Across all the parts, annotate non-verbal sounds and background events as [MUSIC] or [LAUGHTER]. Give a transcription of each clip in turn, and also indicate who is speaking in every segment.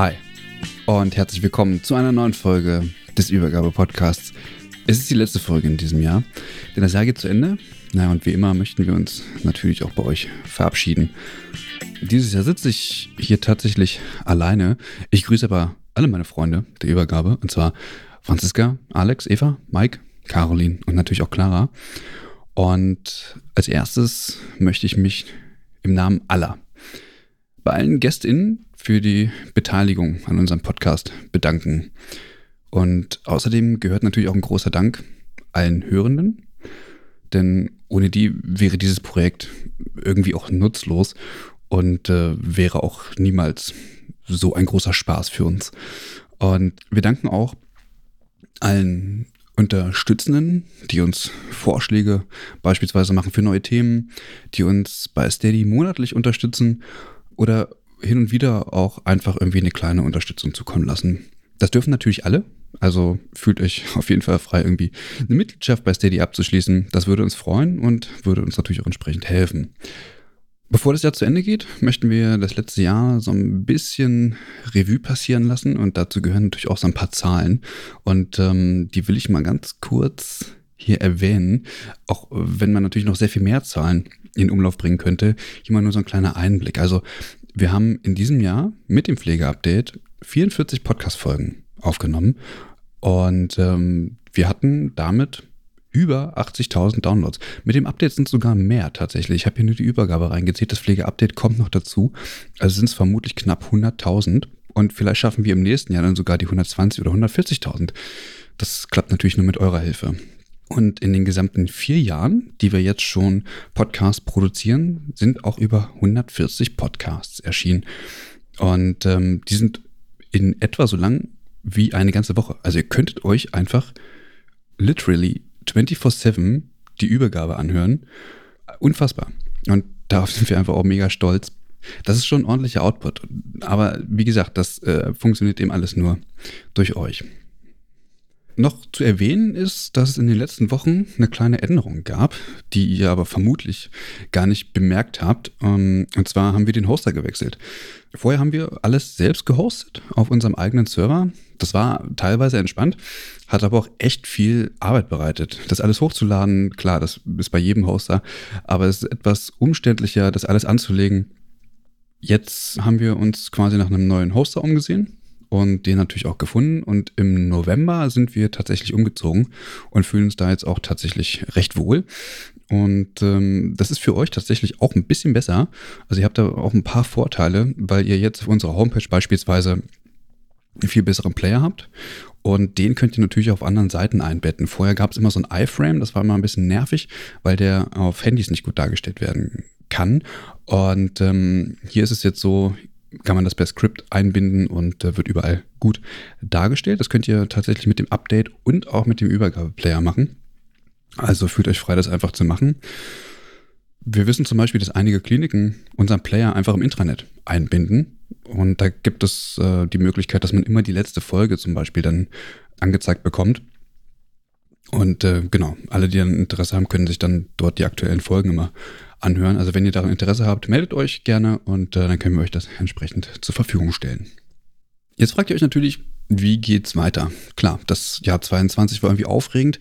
Speaker 1: Hi und herzlich willkommen zu einer neuen Folge des Übergabe-Podcasts. Es ist die letzte Folge in diesem Jahr, denn das Jahr geht zu Ende. Na und wie immer möchten wir uns natürlich auch bei euch verabschieden. Dieses Jahr sitze ich hier tatsächlich alleine. Ich grüße aber alle meine Freunde der Übergabe, und zwar Franziska, Alex, Eva, Mike, Caroline und natürlich auch Clara. Und als erstes möchte ich mich im Namen aller bei allen GästInnen für die Beteiligung an unserem Podcast bedanken. Und außerdem gehört natürlich auch ein großer Dank allen Hörenden, denn ohne die wäre dieses Projekt irgendwie auch nutzlos und äh, wäre auch niemals so ein großer Spaß für uns. Und wir danken auch allen Unterstützenden, die uns Vorschläge beispielsweise machen für neue Themen, die uns bei Steady monatlich unterstützen oder hin und wieder auch einfach irgendwie eine kleine Unterstützung zukommen lassen. Das dürfen natürlich alle. Also fühlt euch [LAUGHS] auf jeden Fall frei, irgendwie eine Mitgliedschaft bei Steady abzuschließen. Das würde uns freuen und würde uns natürlich auch entsprechend helfen. Bevor das Jahr zu Ende geht, möchten wir das letzte Jahr so ein bisschen Revue passieren lassen und dazu gehören natürlich auch so ein paar Zahlen und ähm, die will ich mal ganz kurz hier erwähnen, auch wenn man natürlich noch sehr viel mehr Zahlen in Umlauf bringen könnte. Hier mal nur so ein kleiner Einblick. Also wir haben in diesem Jahr mit dem Pflegeupdate 44 Podcast-Folgen aufgenommen und ähm, wir hatten damit über 80.000 Downloads. Mit dem Update sind es sogar mehr tatsächlich. Ich habe hier nur die Übergabe reingezählt. Das Pflegeupdate kommt noch dazu. Also sind es vermutlich knapp 100.000. Und vielleicht schaffen wir im nächsten Jahr dann sogar die 120 oder 140.000. Das klappt natürlich nur mit eurer Hilfe. Und in den gesamten vier Jahren, die wir jetzt schon Podcasts produzieren, sind auch über 140 Podcasts erschienen. Und ähm, die sind in etwa so lang wie eine ganze Woche. Also ihr könntet euch einfach literally 24-7 die Übergabe anhören. Unfassbar. Und darauf sind wir einfach auch mega stolz. Das ist schon ein ordentlicher Output. Aber wie gesagt, das äh, funktioniert eben alles nur durch euch. Noch zu erwähnen ist, dass es in den letzten Wochen eine kleine Änderung gab, die ihr aber vermutlich gar nicht bemerkt habt. Ähm, und zwar haben wir den Hoster gewechselt. Vorher haben wir alles selbst gehostet auf unserem eigenen Server. Das war teilweise entspannt, hat aber auch echt viel Arbeit bereitet. Das alles hochzuladen, klar, das ist bei jedem Hoster, aber es ist etwas umständlicher, das alles anzulegen. Jetzt haben wir uns quasi nach einem neuen Hoster umgesehen und den natürlich auch gefunden. Und im November sind wir tatsächlich umgezogen und fühlen uns da jetzt auch tatsächlich recht wohl. Und ähm, das ist für euch tatsächlich auch ein bisschen besser. Also ihr habt da auch ein paar Vorteile, weil ihr jetzt auf unserer Homepage beispielsweise einen viel besseren Player habt. Und den könnt ihr natürlich auf anderen Seiten einbetten. Vorher gab es immer so ein iFrame, das war immer ein bisschen nervig, weil der auf Handys nicht gut dargestellt werden kann. Und ähm, hier ist es jetzt so, kann man das per Script einbinden und äh, wird überall gut dargestellt. Das könnt ihr tatsächlich mit dem Update und auch mit dem Übergabeplayer machen. Also fühlt euch frei, das einfach zu machen. Wir wissen zum Beispiel, dass einige Kliniken unseren Player einfach im Intranet einbinden. Und da gibt es äh, die Möglichkeit, dass man immer die letzte Folge zum Beispiel dann angezeigt bekommt. Und äh, genau, alle, die dann Interesse haben, können sich dann dort die aktuellen Folgen immer anhören. Also wenn ihr daran Interesse habt, meldet euch gerne und äh, dann können wir euch das entsprechend zur Verfügung stellen. Jetzt fragt ihr euch natürlich, wie geht's weiter? Klar, das Jahr 22 war irgendwie aufregend,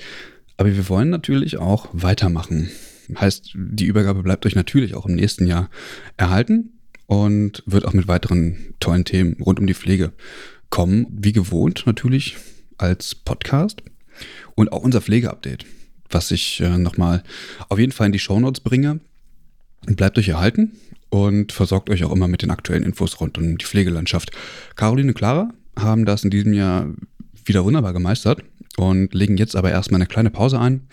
Speaker 1: aber wir wollen natürlich auch weitermachen. Heißt, die Übergabe bleibt euch natürlich auch im nächsten Jahr erhalten und wird auch mit weiteren tollen Themen rund um die Pflege kommen. Wie gewohnt natürlich als Podcast und auch unser Pflegeupdate, was ich äh, nochmal auf jeden Fall in die Shownotes bringe. Bleibt euch erhalten und versorgt euch auch immer mit den aktuellen Infos rund um die Pflegelandschaft. Caroline und Clara haben das in diesem Jahr wieder wunderbar gemeistert und legen jetzt aber erstmal eine kleine Pause ein,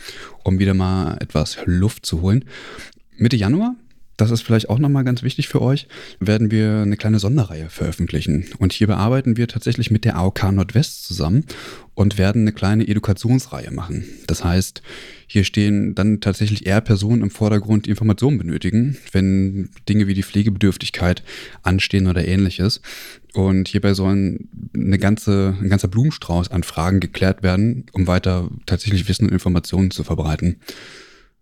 Speaker 1: um wieder mal etwas Luft zu holen. Mitte Januar das ist vielleicht auch nochmal ganz wichtig für euch, werden wir eine kleine Sonderreihe veröffentlichen. Und hier bearbeiten wir tatsächlich mit der AOK Nordwest zusammen und werden eine kleine Edukationsreihe machen. Das heißt, hier stehen dann tatsächlich eher Personen im Vordergrund, die Informationen benötigen, wenn Dinge wie die Pflegebedürftigkeit anstehen oder ähnliches. Und hierbei sollen eine ganze, ein ganzer Blumenstrauß an Fragen geklärt werden, um weiter tatsächlich Wissen und Informationen zu verbreiten.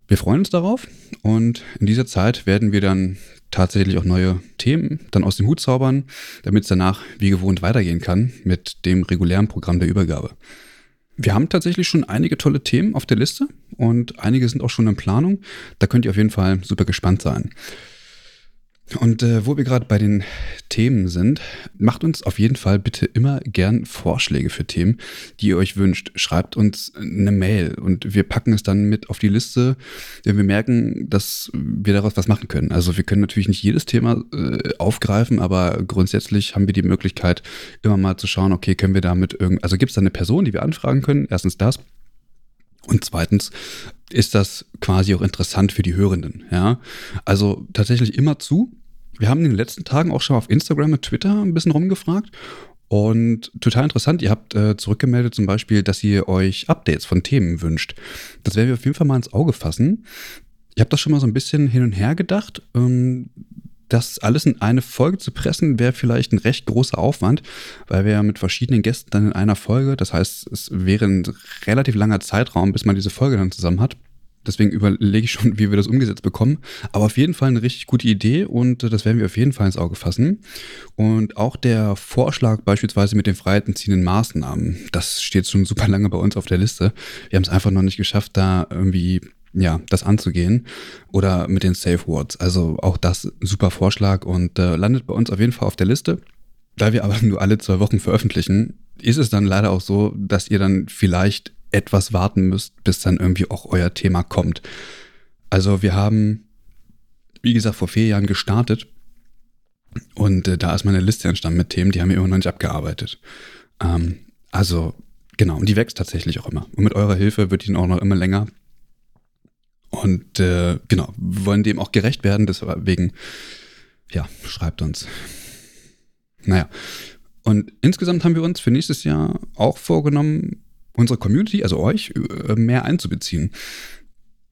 Speaker 1: Wir freuen uns darauf und in dieser Zeit werden wir dann tatsächlich auch neue Themen dann aus dem Hut zaubern, damit es danach wie gewohnt weitergehen kann mit dem regulären Programm der Übergabe. Wir haben tatsächlich schon einige tolle Themen auf der Liste und einige sind auch schon in Planung. Da könnt ihr auf jeden Fall super gespannt sein. Und äh, wo wir gerade bei den Themen sind, macht uns auf jeden Fall bitte immer gern Vorschläge für Themen, die ihr euch wünscht. Schreibt uns eine Mail und wir packen es dann mit auf die Liste, wenn wir merken, dass wir daraus was machen können. Also wir können natürlich nicht jedes Thema äh, aufgreifen, aber grundsätzlich haben wir die Möglichkeit, immer mal zu schauen, okay, können wir damit irgend, also gibt es da eine Person, die wir anfragen können? Erstens das. Und zweitens ist das quasi auch interessant für die Hörenden. Ja, also tatsächlich immer zu. Wir haben in den letzten Tagen auch schon auf Instagram und Twitter ein bisschen rumgefragt und total interessant, ihr habt äh, zurückgemeldet zum Beispiel, dass ihr euch Updates von Themen wünscht. Das werden wir auf jeden Fall mal ins Auge fassen. Ich habe das schon mal so ein bisschen hin und her gedacht. Ähm, das alles in eine Folge zu pressen, wäre vielleicht ein recht großer Aufwand, weil wir ja mit verschiedenen Gästen dann in einer Folge, das heißt, es wäre ein relativ langer Zeitraum, bis man diese Folge dann zusammen hat. Deswegen überlege ich schon, wie wir das umgesetzt bekommen. Aber auf jeden Fall eine richtig gute Idee und das werden wir auf jeden Fall ins Auge fassen. Und auch der Vorschlag beispielsweise mit den freiheitenziehenden Maßnahmen, das steht schon super lange bei uns auf der Liste. Wir haben es einfach noch nicht geschafft, da irgendwie ja, das anzugehen. Oder mit den Safe Words. Also auch das super Vorschlag und äh, landet bei uns auf jeden Fall auf der Liste. Da wir aber [LAUGHS] nur alle zwei Wochen veröffentlichen, ist es dann leider auch so, dass ihr dann vielleicht etwas warten müsst, bis dann irgendwie auch euer Thema kommt. Also wir haben, wie gesagt, vor vier Jahren gestartet und äh, da ist meine Liste entstanden mit Themen, die haben wir immer noch nicht abgearbeitet. Ähm, also genau, und die wächst tatsächlich auch immer. Und mit eurer Hilfe wird die auch noch immer länger. Und äh, genau, wir wollen dem auch gerecht werden, deswegen, ja, schreibt uns. Naja, und insgesamt haben wir uns für nächstes Jahr auch vorgenommen, unsere Community, also euch, äh, mehr einzubeziehen.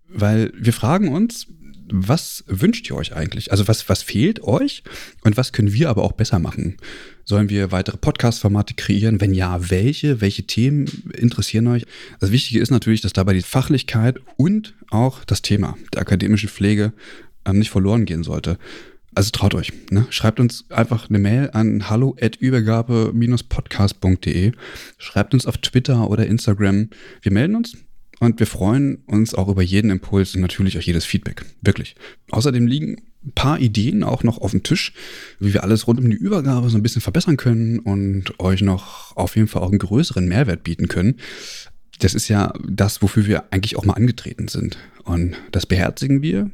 Speaker 1: Weil wir fragen uns, was wünscht ihr euch eigentlich? Also was, was fehlt euch und was können wir aber auch besser machen? Sollen wir weitere Podcast-Formate kreieren? Wenn ja, welche? Welche Themen interessieren euch? Das Wichtige ist natürlich, dass dabei die Fachlichkeit und auch das Thema der akademischen Pflege ähm, nicht verloren gehen sollte. Also traut euch. Ne? Schreibt uns einfach eine Mail an hallo@übergabe-podcast.de. Schreibt uns auf Twitter oder Instagram. Wir melden uns und wir freuen uns auch über jeden Impuls und natürlich auch jedes Feedback. Wirklich. Außerdem liegen ein paar Ideen auch noch auf dem Tisch, wie wir alles rund um die Übergabe so ein bisschen verbessern können und euch noch auf jeden Fall auch einen größeren Mehrwert bieten können. Das ist ja das, wofür wir eigentlich auch mal angetreten sind. Und das beherzigen wir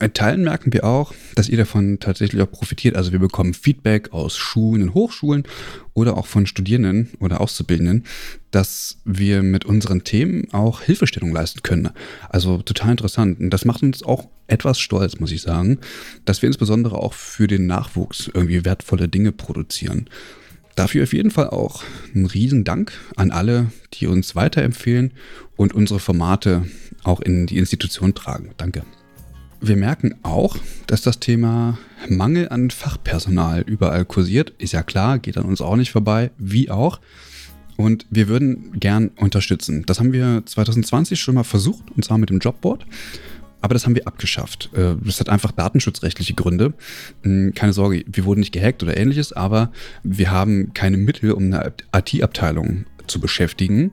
Speaker 1: in Teilen merken wir auch, dass ihr davon tatsächlich auch profitiert. Also wir bekommen Feedback aus Schulen und Hochschulen oder auch von Studierenden oder Auszubildenden, dass wir mit unseren Themen auch Hilfestellung leisten können. Also total interessant. Und das macht uns auch etwas stolz, muss ich sagen, dass wir insbesondere auch für den Nachwuchs irgendwie wertvolle Dinge produzieren. Dafür auf jeden Fall auch ein Riesendank an alle, die uns weiterempfehlen und unsere Formate auch in die Institution tragen. Danke. Wir merken auch, dass das Thema Mangel an Fachpersonal überall kursiert. Ist ja klar, geht an uns auch nicht vorbei, wie auch. Und wir würden gern unterstützen. Das haben wir 2020 schon mal versucht, und zwar mit dem Jobboard. Aber das haben wir abgeschafft. Äh, das hat einfach datenschutzrechtliche Gründe. Hm, keine Sorge, wir wurden nicht gehackt oder ähnliches, aber wir haben keine Mittel, um eine IT-Abteilung zu beschäftigen.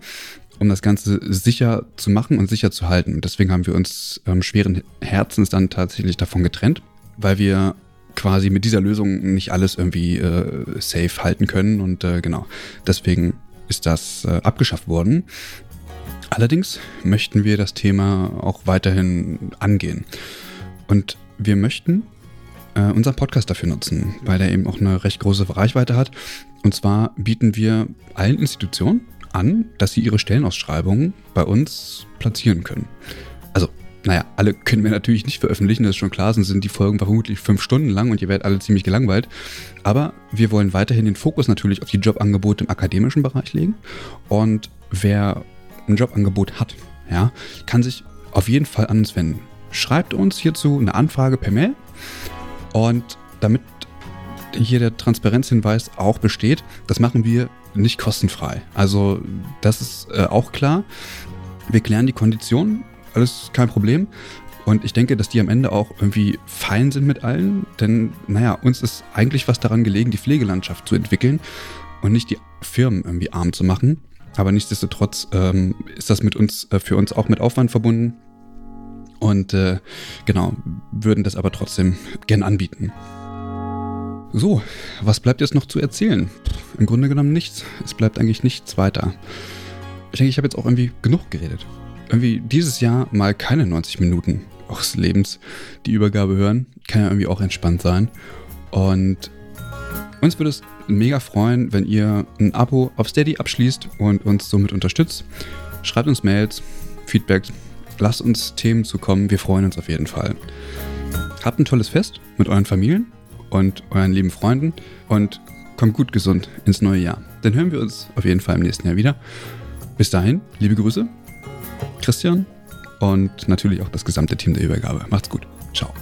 Speaker 1: Um das Ganze sicher zu machen und sicher zu halten. Und deswegen haben wir uns ähm, schweren Herzens dann tatsächlich davon getrennt, weil wir quasi mit dieser Lösung nicht alles irgendwie äh, safe halten können. Und äh, genau, deswegen ist das äh, abgeschafft worden. Allerdings möchten wir das Thema auch weiterhin angehen. Und wir möchten äh, unseren Podcast dafür nutzen, weil er eben auch eine recht große Reichweite hat. Und zwar bieten wir allen Institutionen an, dass sie ihre Stellenausschreibungen bei uns platzieren können. Also naja, alle können wir natürlich nicht veröffentlichen, das ist schon klar, sonst sind die Folgen vermutlich fünf Stunden lang und ihr werdet alle ziemlich gelangweilt. Aber wir wollen weiterhin den Fokus natürlich auf die Jobangebote im akademischen Bereich legen. Und wer ein Jobangebot hat, ja, kann sich auf jeden Fall an uns wenden. Schreibt uns hierzu eine Anfrage per Mail und damit hier der Transparenzhinweis auch besteht, das machen wir nicht kostenfrei. Also das ist äh, auch klar. Wir klären die Konditionen alles kein Problem. Und ich denke, dass die am Ende auch irgendwie fein sind mit allen, denn naja, uns ist eigentlich was daran gelegen, die Pflegelandschaft zu entwickeln und nicht die Firmen irgendwie arm zu machen. Aber nichtsdestotrotz ähm, ist das mit uns, äh, für uns auch mit Aufwand verbunden. Und äh, genau, würden das aber trotzdem gern anbieten. So, was bleibt jetzt noch zu erzählen? Im Grunde genommen nichts. Es bleibt eigentlich nichts weiter. Ich denke, ich habe jetzt auch irgendwie genug geredet irgendwie dieses Jahr mal keine 90 Minuten eures Lebens die Übergabe hören. Kann ja irgendwie auch entspannt sein. Und uns würde es mega freuen, wenn ihr ein Abo auf Steady abschließt und uns somit unterstützt. Schreibt uns Mails, Feedback, lasst uns Themen zukommen. Wir freuen uns auf jeden Fall. Habt ein tolles Fest mit euren Familien und euren lieben Freunden und kommt gut gesund ins neue Jahr. Dann hören wir uns auf jeden Fall im nächsten Jahr wieder. Bis dahin, liebe Grüße Christian und natürlich auch das gesamte Team der Übergabe. Macht's gut. Ciao.